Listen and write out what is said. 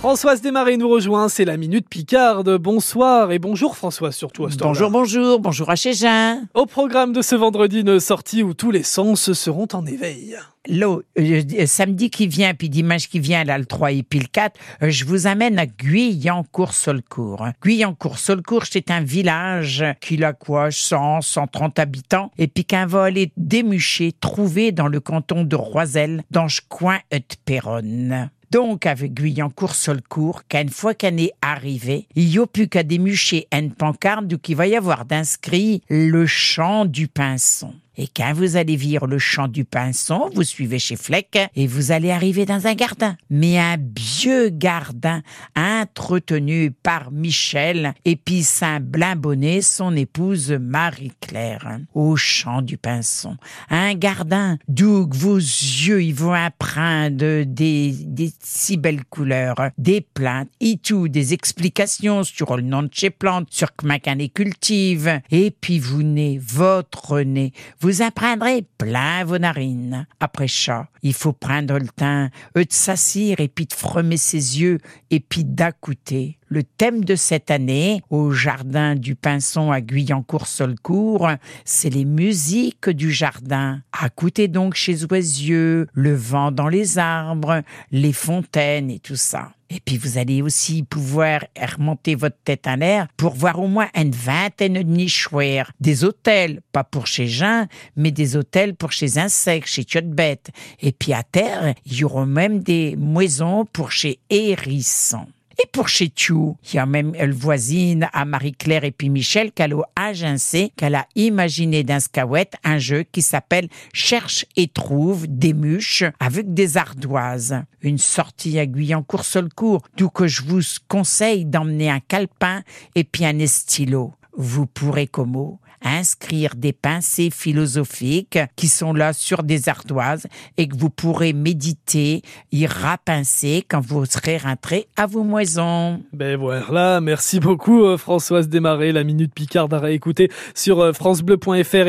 Françoise Desmarais nous rejoint, c'est la Minute Picarde. Bonsoir et bonjour Françoise surtout à ce. Bonjour, bonjour, bonjour à chez Jean. Au programme de ce vendredi, une sortie où tous les sens seront en éveil. Là, euh, samedi qui vient, puis dimanche qui vient, là, le 3 et puis le 4, euh, je vous amène à Guyancourt-Solcourt. Guyancourt-Solcourt, c'est un village qui a quoi, 100, 130 habitants, et puis qu'un va aller démucher, trouver dans le canton de Roiselle, dans ce coin de Péronne. Donc, avec Guyancourt-Solcourt, qu'une fois qu'elle est arrivée, il n'y a plus qu'à démucher une pancarte d'où il va y avoir d'inscrit le chant du pinson. Et quand vous allez vire le champ du pinson, vous suivez chez Fleck et vous allez arriver dans un gardin. Mais un vieux gardin entretenu par Michel et puis Saint-Blimbonnet, son épouse Marie-Claire, au champ du pinson. Un gardin d'où vos yeux ils vont apprendre des, des si belles couleurs, des plaintes et tout, des explications sur le nom de chez plantes, sur comment qu'on les cultive. Et puis vous nez votre nez. Vous apprendrez plein vos narines. Après ça, il faut prendre le temps de s'assire et puis de fremer ses yeux et puis d'accouter. Le thème de cette année, au jardin du Pinson à Guyancourt-Solcourt, c'est les musiques du jardin. Accouter donc chez Oisieux, le vent dans les arbres, les fontaines et tout ça. Et puis vous allez aussi pouvoir remonter votre tête en l'air pour voir au moins une vingtaine de nichoirs. Des hôtels, pas pour chez Jean, mais des hôtels pour chez insectes, chez bêtes. Et puis à terre, il y aura même des maisons pour chez hérissons. Et pour chez Tchou, y a même elle voisine à Marie-Claire et puis Michel qu'elle a agencé, qu'elle a imaginé d'un scouette un jeu qui s'appelle Cherche et trouve des mûches avec des ardoises. Une sortie à Guyancourt-Solcourt, d'où que je vous conseille d'emmener un calepin et puis un stylo. Vous pourrez comme inscrire des pensées philosophiques qui sont là sur des ardoises et que vous pourrez méditer, y rapincer quand vous serez rentré à vos moisons. Ben voilà, merci beaucoup euh, Françoise Desmarais, la Minute Picarde à réécouter sur euh, francebleu.fr